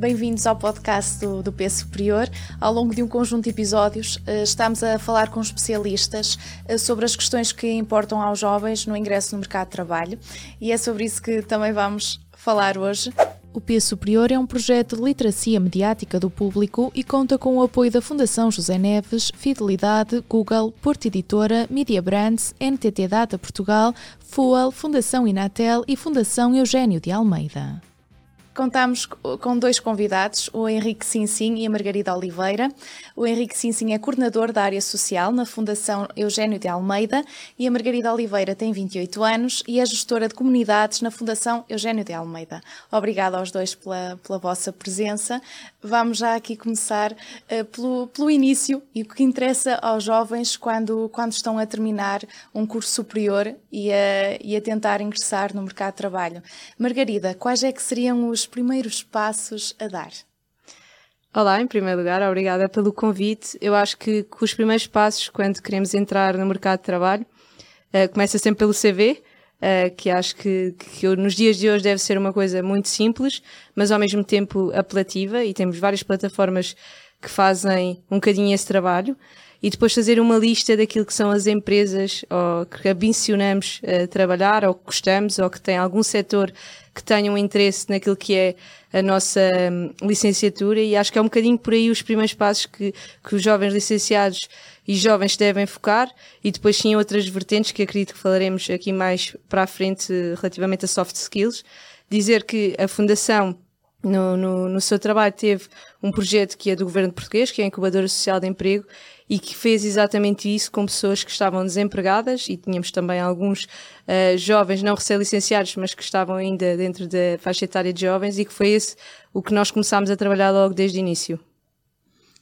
Bem-vindos ao podcast do, do P Superior. Ao longo de um conjunto de episódios, eh, estamos a falar com especialistas eh, sobre as questões que importam aos jovens no ingresso no mercado de trabalho e é sobre isso que também vamos falar hoje. O P Superior é um projeto de literacia mediática do público e conta com o apoio da Fundação José Neves, Fidelidade, Google, Porto Editora, Media Brands, NTT Data Portugal, FUAL, Fundação Inatel e Fundação Eugênio de Almeida. Contamos com dois convidados, o Henrique Sinsim e a Margarida Oliveira. O Henrique Sinsim é coordenador da área social na Fundação Eugênio de Almeida e a Margarida Oliveira tem 28 anos e é gestora de comunidades na Fundação Eugênio de Almeida. Obrigada aos dois pela, pela vossa presença. Vamos já aqui começar uh, pelo, pelo início e o que interessa aos jovens quando, quando estão a terminar um curso superior e a, e a tentar ingressar no mercado de trabalho. Margarida, quais é que seriam os primeiros passos a dar? Olá, em primeiro lugar, obrigada pelo convite. Eu acho que, que os primeiros passos, quando queremos entrar no mercado de trabalho, uh, começa sempre pelo CV, uh, que acho que, que nos dias de hoje deve ser uma coisa muito simples, mas ao mesmo tempo apelativa, e temos várias plataformas que fazem um bocadinho esse trabalho e depois fazer uma lista daquilo que são as empresas ou que ambicionamos uh, trabalhar ou que gostamos ou que tem algum setor que tenham interesse naquilo que é a nossa um, licenciatura e acho que é um bocadinho por aí os primeiros passos que, que os jovens licenciados e jovens devem focar e depois sim outras vertentes que acredito que falaremos aqui mais para a frente relativamente a soft skills. Dizer que a Fundação no, no, no, seu trabalho teve um projeto que é do governo português, que é a Incubadora Social de Emprego, e que fez exatamente isso com pessoas que estavam desempregadas e tínhamos também alguns uh, jovens não recém-licenciados, mas que estavam ainda dentro da faixa etária de jovens e que foi esse o que nós começámos a trabalhar logo desde o início.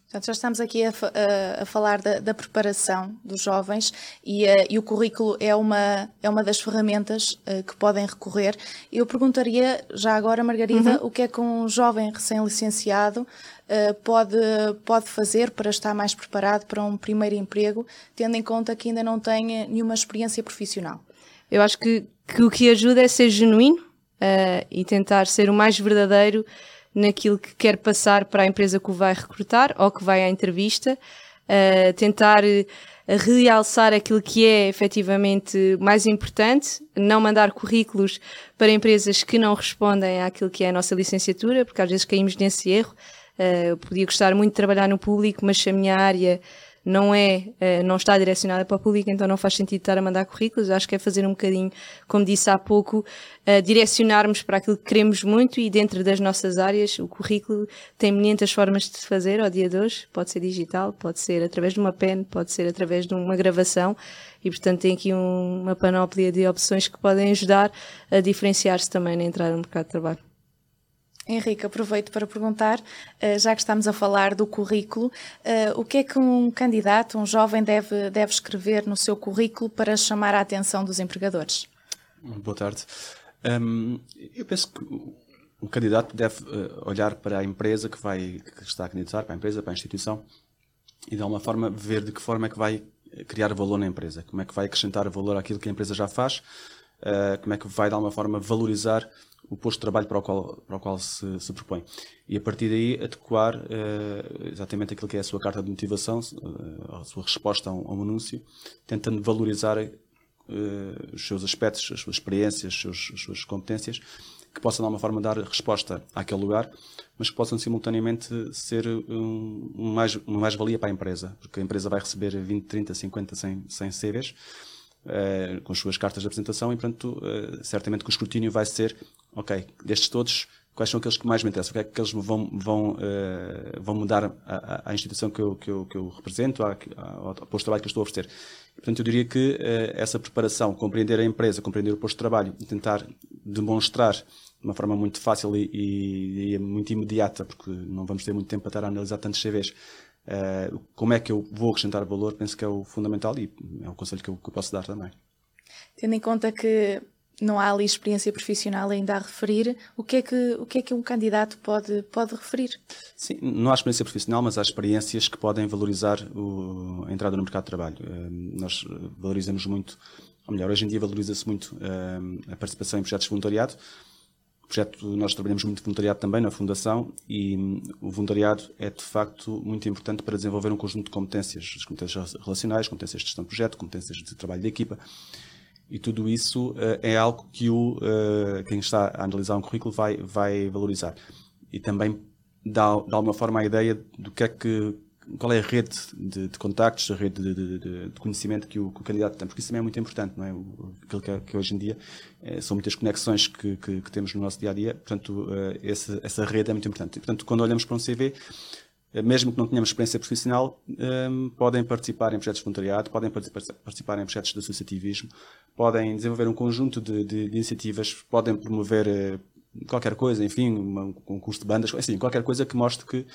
Portanto, já estamos aqui a, a, a falar da, da, preparação dos jovens e, uh, e, o currículo é uma, é uma das ferramentas uh, que podem recorrer. Eu perguntaria já agora, Margarida, uhum. o que é que um jovem recém-licenciado uh, pode, pode fazer para estar mais preparado para um primeiro emprego, tendo em conta que ainda não tem nenhuma experiência profissional? Eu acho que, que o que ajuda é ser genuíno e tentar ser o mais verdadeiro naquilo que quer passar para a empresa que o vai recrutar ou que vai à entrevista, uh, tentar eh, realçar aquilo que é efetivamente mais importante, não mandar currículos para empresas que não respondem àquilo que é a nossa licenciatura, porque às vezes caímos nesse erro. Uh, eu podia gostar muito de trabalhar no público, mas se a minha área não é, eh, não está direcionada para o público, então não faz sentido estar a mandar currículos. Acho que é fazer um bocadinho, como disse há pouco, uh, direcionarmos para aquilo que queremos muito e dentro das nossas áreas, o currículo tem muitas formas de se fazer ao dia de hoje. Pode ser digital, pode ser através de uma pen, pode ser através de uma gravação e, portanto, tem aqui um, uma panóplia de opções que podem ajudar a diferenciar-se também na entrada no mercado de trabalho. Henrique, aproveito para perguntar, eh, já que estamos a falar do currículo, eh, o que é que um candidato, um jovem, deve, deve escrever no seu currículo para chamar a atenção dos empregadores? Boa tarde. Um, eu penso que o candidato deve eh, olhar para a empresa que vai que está a candidatar, para a empresa, para a instituição, e de alguma forma ver de que forma é que vai criar valor na empresa, como é que vai acrescentar valor àquilo que a empresa já faz, como é que vai de alguma forma valorizar o posto de trabalho para o qual, para o qual se, se propõe. E a partir daí adequar uh, exatamente aquilo que é a sua carta de motivação, uh, a sua resposta a um, a um anúncio, tentando valorizar uh, os seus aspectos, as suas experiências, as suas, as suas competências, que possam de alguma forma dar resposta àquele lugar, mas que possam simultaneamente ser um, um mais, uma mais-valia para a empresa, porque a empresa vai receber 20, 30, 50, 100, 100 CVs, Uh, com as suas cartas de apresentação e, portanto, uh, certamente que o escrutínio vai ser ok, destes todos, quais são aqueles que mais me interessam? O que é que eles vão, vão, uh, vão mudar à, instituição que eu, que eu, que eu represento, ao posto de trabalho que eu estou a oferecer? Portanto, eu diria que uh, essa preparação, compreender a empresa, compreender o posto de trabalho tentar demonstrar de uma forma muito fácil e, e, e, muito imediata, porque não vamos ter muito tempo para estar a analisar tantos CVs, uh, eh, como é que eu vou acrescentar valor, penso que é o fundamental e é o conselho que eu, que eu posso dar também. Tendo em conta que não há ali experiência profissional ainda a referir, o que é que, o que, é que um candidato pode, pode referir? Sim, não há experiência profissional, mas há experiências que podem valorizar o, a entrada no mercado de trabalho. Uh, nós valorizamos muito, ou melhor, hoje em dia valoriza-se muito uh, a participação em projetos de voluntariado, projeto, nós trabalhamos muito voluntariado também na Fundação e hum, o voluntariado é de facto muito importante para desenvolver um conjunto de competências, as competências relacionais, competências de gestão de projeto, competências de trabalho de equipa. E tudo isso uh, é algo que o, uh, quem está a analisar um currículo vai, vai valorizar. E também dá, de alguma forma a ideia do que é que qual é a rede de, de contactos, a rede de, de, de conhecimento que o, que o, candidato tem, porque isso também é muito importante, não é? O, aquilo que, é, que hoje em dia é, são muitas conexões que, que, temos no nosso dia a dia, portanto, essa, essa rede é muito importante. E, portanto, quando olhamos para um CV, mesmo que não tenhamos experiência profissional, um, podem participar em projetos de voluntariado, podem participar em projetos de associativismo, podem desenvolver um conjunto de, iniciativas, podem promover uh, qualquer coisa, enfim, um concurso de bandas, assim, qualquer coisa que mostre que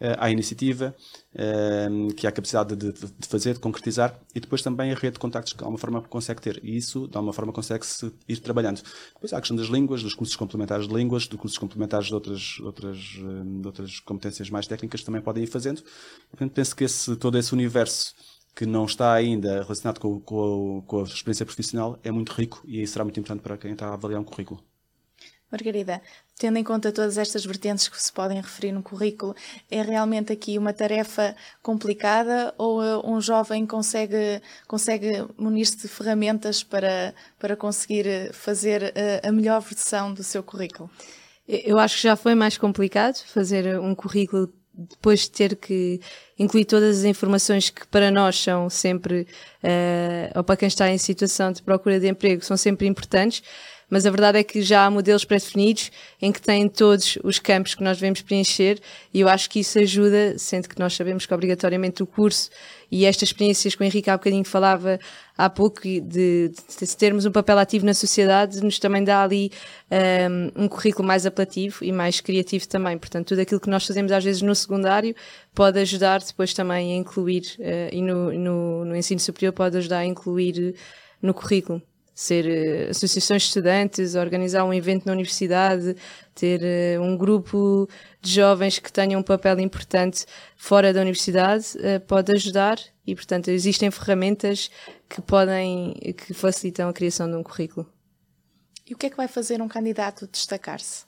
uh, há iniciativa, uh, que há capacidade de, de, fazer, de concretizar, e depois também a rede de contactos que de alguma forma consegue ter. E isso, de alguma forma, consegue-se ir trabalhando. Depois há a questão das línguas, dos cursos complementares de línguas, dos cursos complementares de outras, outras, de outras competências mais técnicas também podem ir fazendo. Portanto, penso que esse, todo esse universo que não está ainda relacionado com, com, com, a experiência profissional é muito rico e será muito importante para quem está a avaliar um currículo. Margarida, tendo em conta todas estas vertentes que se podem referir no currículo, é realmente aqui uma tarefa complicada ou uh, um jovem consegue, consegue munir-se de ferramentas para, para conseguir uh, fazer uh, a melhor versão do seu currículo? Eu acho que já foi mais complicado fazer um currículo depois de ter que incluir todas as informações que para nós são sempre, ou para quem está em situação de procura de emprego, são sempre importantes mas a verdade é que já há modelos pré-definidos em que têm todos os campos que nós devemos preencher e eu acho que isso ajuda, sendo que nós sabemos que obrigatoriamente o curso e estas experiências que o Henrique há bocadinho falava há pouco de, de, de termos um papel ativo na sociedade nos também dá ali um, um, currículo mais apelativo e mais criativo também. Portanto, tudo aquilo que nós fazemos às vezes no secundário pode ajudar depois também a incluir uh, e no, no, no ensino superior pode ajudar a incluir no currículo ser uh, associações de estudantes, organizar um evento na universidade, ter uh, um grupo de jovens que tenham um papel importante fora da universidade, uh, pode ajudar e, portanto, existem ferramentas que podem, que facilitam a criação de um currículo. E o que é que vai fazer um candidato destacar-se?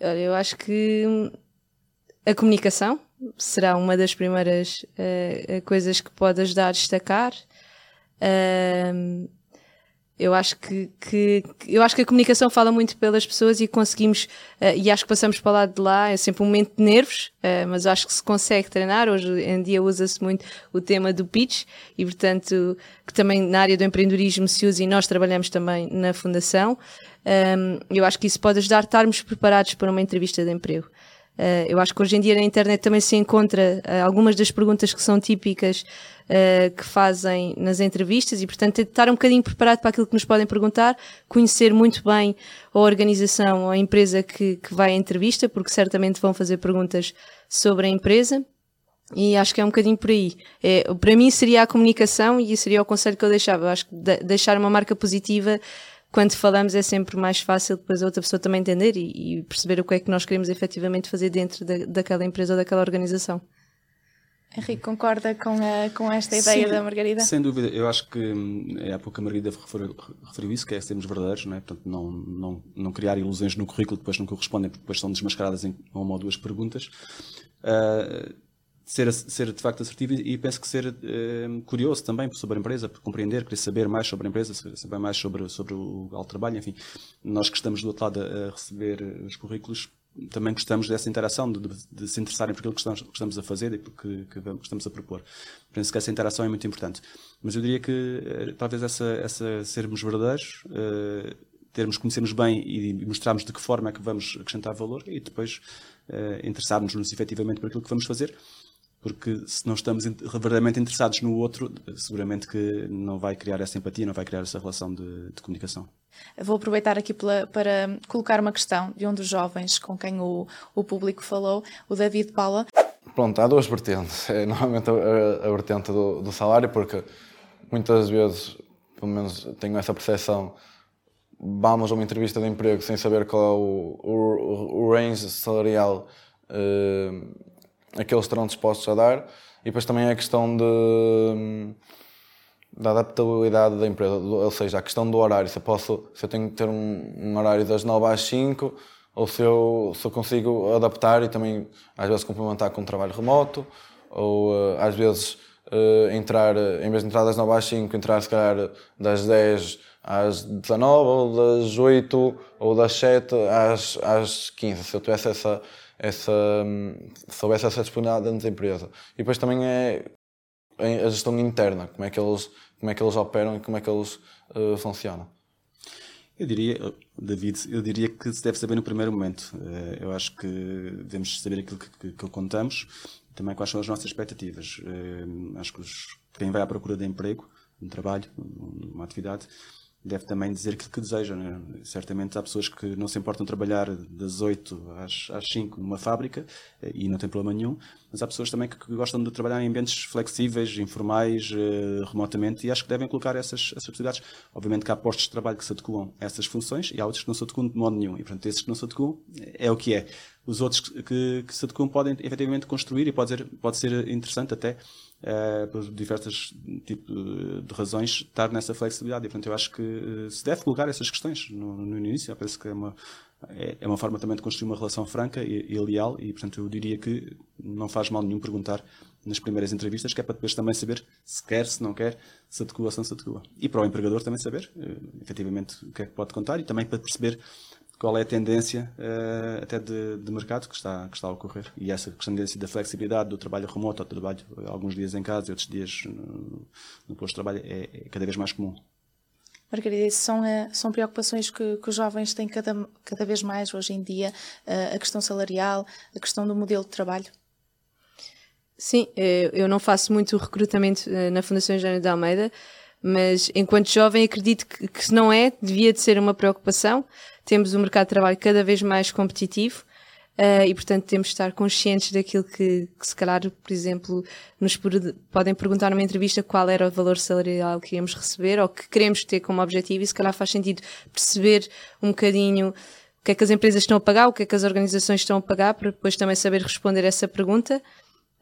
Eu acho que a comunicação será uma das primeiras coisas que pode ajudar a destacar. Uh, eu acho que, que, eu acho que a comunicação fala muito pelas pessoas e conseguimos, uh, e acho que passamos para o lado de lá, é sempre um momento de nervos, uh, mas acho que se consegue treinar. Hoje em dia usa-se muito o tema do pitch e, portanto, que também na área do empreendedorismo se usa e nós trabalhamos também na Fundação. Um, eu acho que isso pode ajudar a estarmos preparados para uma entrevista de emprego. Uh, eu acho que hoje em dia na internet também se encontra uh, algumas das perguntas que são típicas uh, que fazem nas entrevistas e, portanto, de estar um bocadinho preparado para aquilo que nos podem perguntar, conhecer muito bem a organização ou a empresa que, que vai à entrevista, porque certamente vão fazer perguntas sobre a empresa. E acho que é um bocadinho por aí. É, para mim seria a comunicação e seria o conselho que eu deixava. Eu acho que de, deixar uma marca positiva quando falamos é sempre mais fácil depois a outra pessoa também entender e, e perceber o que é que nós queremos efetivamente fazer dentro da, daquela empresa ou daquela organização. Henrique, concorda com, a, com esta ideia Sim, da Margarida? Sem dúvida, eu acho que hum, é, há pouco a Margarida referiu, referiu, isso, que é sermos verdadeiros, não é? Portanto, não, não, não criar ilusões no currículo que depois não correspondem, porque depois são desmascaradas em uma ou duas perguntas. Uh, ser, ser de facto assertivo e penso que ser uh, curioso também sobre a empresa, compreender, querer saber mais sobre a empresa, saber mais sobre, sobre o alto trabalho, enfim. Nós que estamos do outro lado a, receber os currículos, também gostamos dessa interação, de, de, de, se interessarem por aquilo que estamos, que estamos a fazer e que, que, que, estamos a propor. Penso que essa interação é muito importante. Mas eu diria que uh, talvez essa, essa sermos verdadeiros, uh, termos, conhecermos bem e mostrarmos de que forma é que vamos acrescentar valor e depois uh, interessarmos-nos efetivamente por aquilo que vamos fazer porque se não estamos verdadeiramente interessados no outro, seguramente que não vai criar essa empatia, não vai criar essa relação de, de comunicação. Vou aproveitar aqui pela, para colocar uma questão de um dos jovens com quem o, o público falou, o David Paula. Pronto, há duas vertentes. É normalmente a, a vertente do, do, salário, porque muitas vezes, pelo menos tenho essa percepção, vamos a uma entrevista de emprego sem saber qual é o, o, o range salarial. Uh, aqueles estarão dispostos a dar. E depois também é a questão de, da adaptabilidade da empresa, ou seja, a questão do horário, se eu, posso, se eu tenho que ter um, um horário das 9 às 5, ou se eu, se eu consigo adaptar e também às vezes complementar com um trabalho remoto, ou uh, às vezes uh, entrar, em vez de entrar das 9 às 5, entrar se calhar das 10 às 19, ou das 8, ou das 7 às, às 15, se eu tivesse essa, essa, se houvesse essa disponibilidade dentro da empresa. E depois também é a gestão interna, como é que eles, como é que eles operam e como é que eles uh, funcionam. Eu diria, David, eu diria que se deve saber no primeiro momento. Eh, eu acho que devemos saber aquilo que, que, que contamos, também quais são as nossas expectativas. Eh, acho que os, quem vai à procura de emprego, um trabalho, uma atividade, deve também dizer aquilo que deseja. Né? Certamente há pessoas que não se importam trabalhar das 8 às, às 5 numa fábrica eh, e não tem problema nenhum, mas há pessoas também que, que gostam de trabalhar em ambientes flexíveis, informais, eh, remotamente e acho que devem colocar essas, essas possibilidades. Obviamente que há postos de trabalho que se adequam a essas funções e há outros que não se adequam de modo nenhum. E, portanto, esses que não se adequam é o que é. Os outros que, que, que se adequam podem efetivamente construir e pode ser, pode ser interessante até uh, por diversas tipos de razões, estar nessa flexibilidade. E, portanto, eu acho que uh, se deve colocar essas questões no, no início. Parece que é uma, é, é, uma forma também de construir uma relação franca e, e, leal. E, portanto, eu diria que não faz mal nenhum perguntar nas primeiras entrevistas, que é para depois também saber se quer, se não quer, se adequa se não se adequa. E para o empregador também saber, uh, efetivamente, o que é que pode contar e também para perceber qual é a tendência uh, até de, de, mercado que está, que está a ocorrer. E essa tendência da flexibilidade do trabalho remoto, ao trabalho alguns dias em casa e outros dias no, no posto de trabalho, é, é, cada vez mais comum. Margarida, isso são, uh, são preocupações que, que, os jovens têm cada, cada vez mais hoje em dia, uh, a questão salarial, a questão do modelo de trabalho? Sim, eu não faço muito recrutamento na Fundação Engenheiro de Almeida, mas enquanto jovem acredito que, que se não é, devia de ser uma preocupação. Temos um mercado de trabalho cada vez mais competitivo uh, e, portanto, temos de estar conscientes daquilo que, que se calhar, por exemplo, nos podem perguntar numa entrevista qual era o valor salarial que íamos receber ou que queremos ter como objetivo e se calhar faz sentido perceber um bocadinho o que é que as empresas estão a pagar, o que é que as organizações estão a pagar, para depois também saber responder essa pergunta,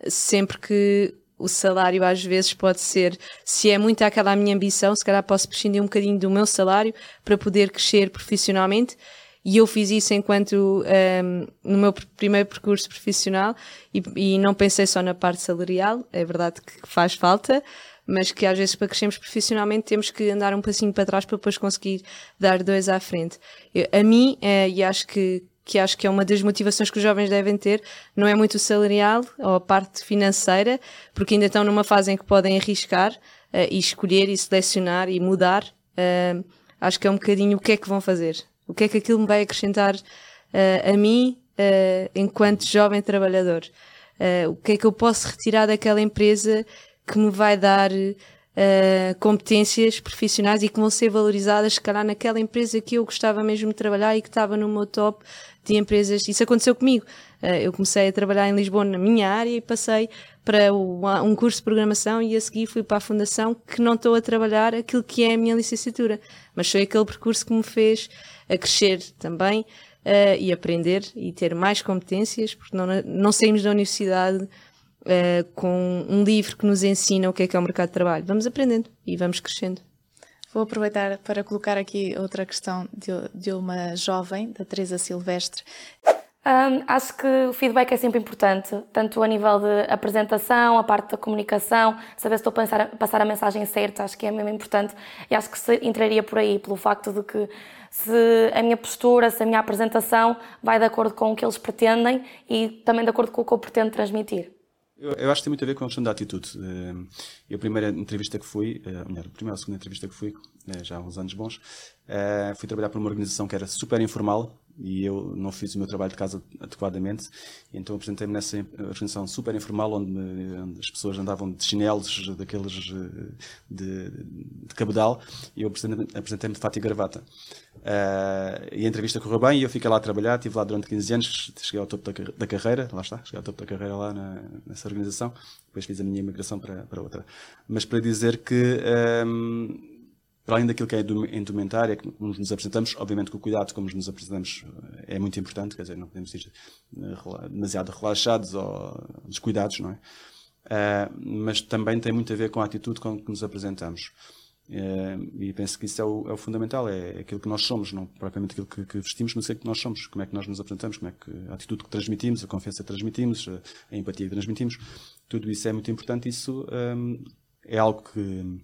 sempre que o salário às vezes pode ser, se é muito aquela minha ambição, se calhar posso prescindir um bocadinho do meu salário para poder crescer profissionalmente. E eu fiz isso enquanto um, no meu primeiro percurso profissional e, e, não pensei só na parte salarial, é verdade que faz falta, mas que às vezes para crescermos profissionalmente temos que andar um passinho para trás para depois conseguir dar dois à frente. Eu, a mim, eh, e acho que que acho que é uma das motivações que os jovens devem ter, não é muito o salarial ou a parte financeira, porque ainda estão numa fase em que podem arriscar uh, e escolher e selecionar e mudar. Uh, acho que é um bocadinho o que é que vão fazer, o que é que aquilo me vai acrescentar uh, a mim enquanto jovem trabalhador, o que é que eu posso retirar daquela empresa que me vai dar uh, competências profissionais e que vão ser valorizadas, se calhar, naquela empresa que eu gostava mesmo de trabalhar e que estava no meu top de empresas. Isso aconteceu comigo. Uh, eu comecei a trabalhar em Lisboa na minha área e passei para um curso de programação e a seguir fui para a fundação que não estou a trabalhar aquilo que é a minha licenciatura. Mas foi aquele percurso que me fez a crescer também uh, e aprender e ter mais competências, porque não, não saímos da universidade uh, com um livro que nos ensina o que é que é o mercado de trabalho. Vamos aprendendo e vamos crescendo. Vou aproveitar para colocar aqui outra questão de, de uma jovem, da Teresa Silvestre. Um, acho que o feedback é sempre importante, tanto a nível de apresentação, a parte da comunicação, saber se estou a passar, passar a mensagem certa, acho que é mesmo importante. E acho que se entraria por aí, pelo facto de que se a minha postura, se a minha apresentação vai de acordo com o que eles pretendem e também de acordo com o que eu pretendo transmitir. Eu, eu, acho que tem muito a ver com a questão da atitude. Eh, a primeira entrevista que fui, eh, melhor, a primeira ou segunda entrevista que fui, eh, já há uns anos bons, fui trabalhar para uma organização que era super informal, e eu não fiz o meu trabalho de casa adequadamente, então apresentei-me nessa organização super informal, onde, me, onde, as pessoas andavam de chinelos, daqueles de, de cabedal, e eu apresentei-me de fato e gravata. Uh, e a entrevista correu bem e eu fiquei lá a trabalhar, estive lá durante 15 anos, cheguei ao topo da, da carreira, lá está, cheguei ao topo da carreira lá na, nessa organização, depois fiz a minha imigração para, para outra. Mas para dizer que um, para além daquilo que é indumentária, como nos apresentamos, obviamente que o cuidado como nos apresentamos eh, é muito importante, quer dizer, não podemos ir eh, demasiado relaxados ou descuidados, não é? mas também tem muito a ver com a atitude com que nos apresentamos. e penso que isso é o, é o, fundamental, é aquilo que nós somos, não propriamente aquilo que, que vestimos, mas aquilo que nós somos, como é que nós nos apresentamos, como é que a atitude que transmitimos, a confiança que transmitimos, a, a empatia que transmitimos, tudo isso é muito importante, isso um, é algo que,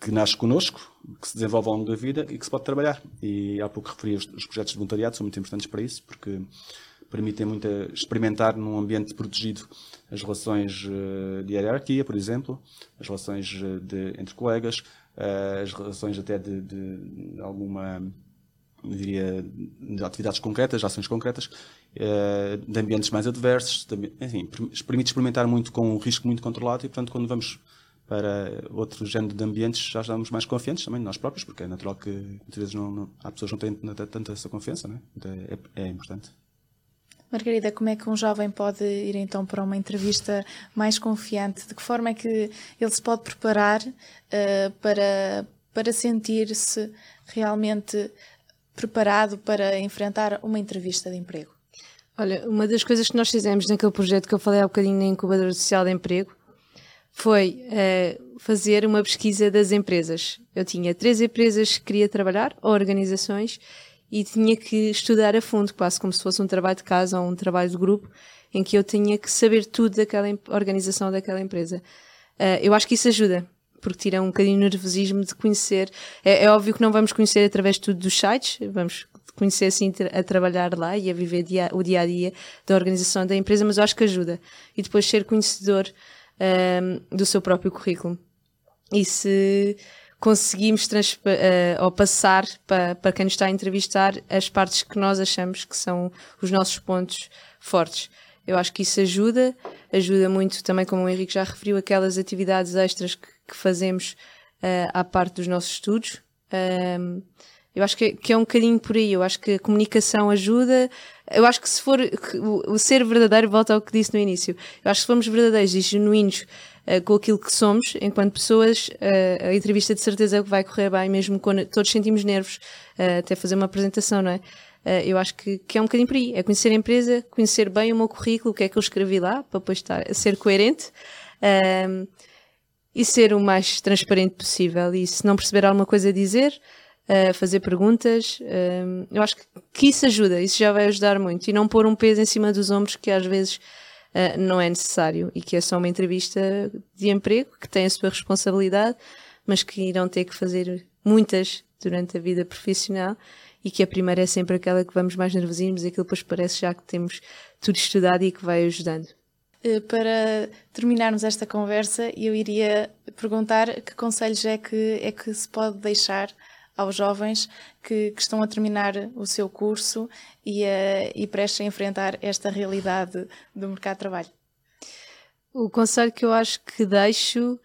que nasce connosco, que se desenvolve ao longo da vida e que se pode trabalhar. E há pouco referi os, os projetos de voluntariado, são muito importantes para isso, porque permitem muito experimentar num ambiente protegido as relações eh, de hierarquia, por exemplo, as relações eh, de, entre colegas, eh, as relações até de, de alguma, diria, de atividades concretas, de ações concretas, de ambientes mais adversos, de, enfim, permite experimentar muito com um risco muito controlado e, portanto, quando vamos para outro género de ambientes já estamos mais confiantes também nós próprios, porque é natural que muitas vezes não, não, há pessoas que não têm tanta essa confiança, né? então é, é importante. Margarida, como é que um jovem pode ir então para uma entrevista mais confiante? De que forma é que ele se pode preparar uh, para, para sentir-se realmente preparado para enfrentar uma entrevista de emprego? Olha, uma das coisas que nós fizemos naquele projeto que eu falei há um bocadinho na incubadora social de emprego foi uh, fazer uma pesquisa das empresas. Eu tinha três empresas que queria trabalhar, ou organizações, e tinha que estudar a fundo, quase como se fosse um trabalho de casa ou um trabalho de grupo, em que eu tinha que saber tudo daquela organização daquela empresa. Uh, eu acho que isso ajuda, porque tira um bocadinho o nervosismo de conhecer. É, é, óbvio que não vamos conhecer através de tudo dos sites, vamos conhecer assim a trabalhar lá e a viver dia, o dia a dia da organização da empresa, mas eu acho que ajuda. E depois ser conhecedor um, do seu próprio currículo. E se conseguimos uh, ou passar para, para quem nos está a entrevistar as partes que nós achamos que são os nossos pontos fortes. Eu acho que isso ajuda, ajuda muito também, como o Henrique já referiu, aquelas atividades extras que, que fazemos uh, à parte dos nossos estudos. Um, eu acho que, que, é um bocadinho por aí. Eu acho que a comunicação ajuda. Eu acho que se for o, o ser verdadeiro, volta ao que disse no início. Eu acho que se formos verdadeiros e genuínos uh, com aquilo que somos, enquanto pessoas, uh, a entrevista de certeza vai correr bem, mesmo quando todos sentimos nervos, uh, até fazer uma apresentação, não é? eu acho que, que, é um bocadinho por aí. É conhecer a empresa, conhecer bem o meu currículo, o que é que eu escrevi lá, para depois estar, ser coerente. Ehm, e ser o mais transparente possível. E se não perceber alguma coisa a dizer, fazer perguntas. Uh, eu acho que, isso ajuda, isso já vai ajudar muito. E não pôr um peso em cima dos ombros que às vezes uh, não é necessário e que é só uma entrevista de emprego, que tem a sua responsabilidade, mas que irão ter que fazer muitas durante a vida profissional e que a primeira é sempre aquela que vamos mais nervosinhos aquilo depois parece já que temos tudo estudado e que vai ajudando. Eh, para terminarmos esta conversa, eu iria perguntar que conselhos é que, é que se pode deixar aos jovens que, que estão a terminar o seu curso e, a, e prestes a enfrentar esta realidade do mercado de trabalho? O conselho que eu acho que deixo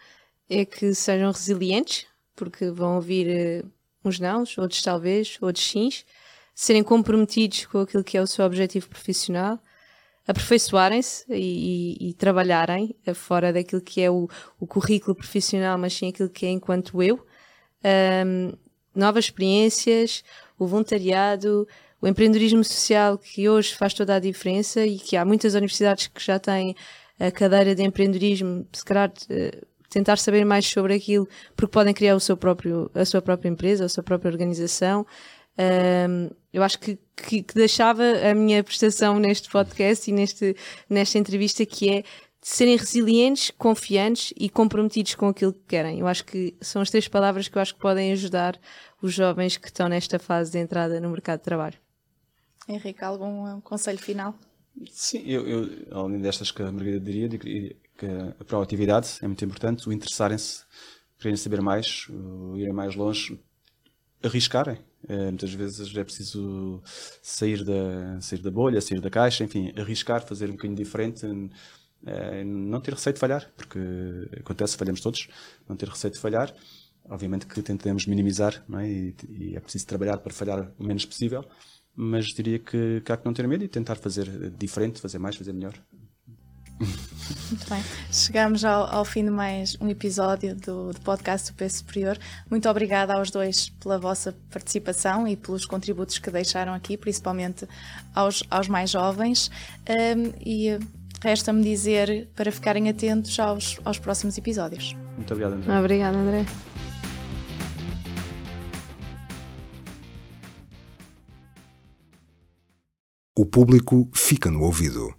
é que sejam resilientes, porque vão ouvir uh, uns nãos, outros talvez, outros sims, serem comprometidos com aquilo que é o seu objetivo profissional, aperfeiçoarem-se e, e, e, trabalharem fora daquilo que é o, o currículo profissional, mas sim aquilo que é enquanto eu. Um, novas experiências, o voluntariado, o empreendedorismo social que hoje faz toda a diferença e que há muitas universidades que já têm a cadeira de empreendedorismo, se calhar eh, tentar saber mais sobre aquilo, porque podem criar o seu próprio, a sua própria empresa, a sua própria organização. Um, eu acho que, que, que, deixava a minha prestação neste podcast e neste, nesta entrevista que é de serem resilientes, confiantes e comprometidos com aquilo que querem. Eu acho que são as três palavras que eu acho que podem ajudar os jovens que estão nesta fase de entrada no mercado de trabalho. Henrique, algum conselho final? Sim, eu, eu além destas que a Margarida diria, que a proatividade é muito importante, o interessarem-se, quererem saber mais, irem mais longe, arriscarem. É, muitas vezes é preciso sair da, sair da bolha, sair da caixa, enfim, arriscar, fazer um bocadinho diferente não ter receio de falhar, porque acontece, falhamos todos, não ter receio de falhar. Obviamente que tentamos minimizar, é? E, e, é preciso trabalhar para falhar o menos possível, mas diria que, que há que não ter medo e tentar fazer diferente, fazer mais, fazer melhor. Muito bem. Chegamos ao, ao, fim de mais um episódio do, do podcast do Peso Superior. Muito obrigada aos dois pela vossa participação e pelos contributos que deixaram aqui, principalmente aos, aos mais jovens. Um, e resta-me dizer para ficarem atentos aos, aos próximos episódios. Muito obrigado, André. Obrigada, André. O público fica no ouvido.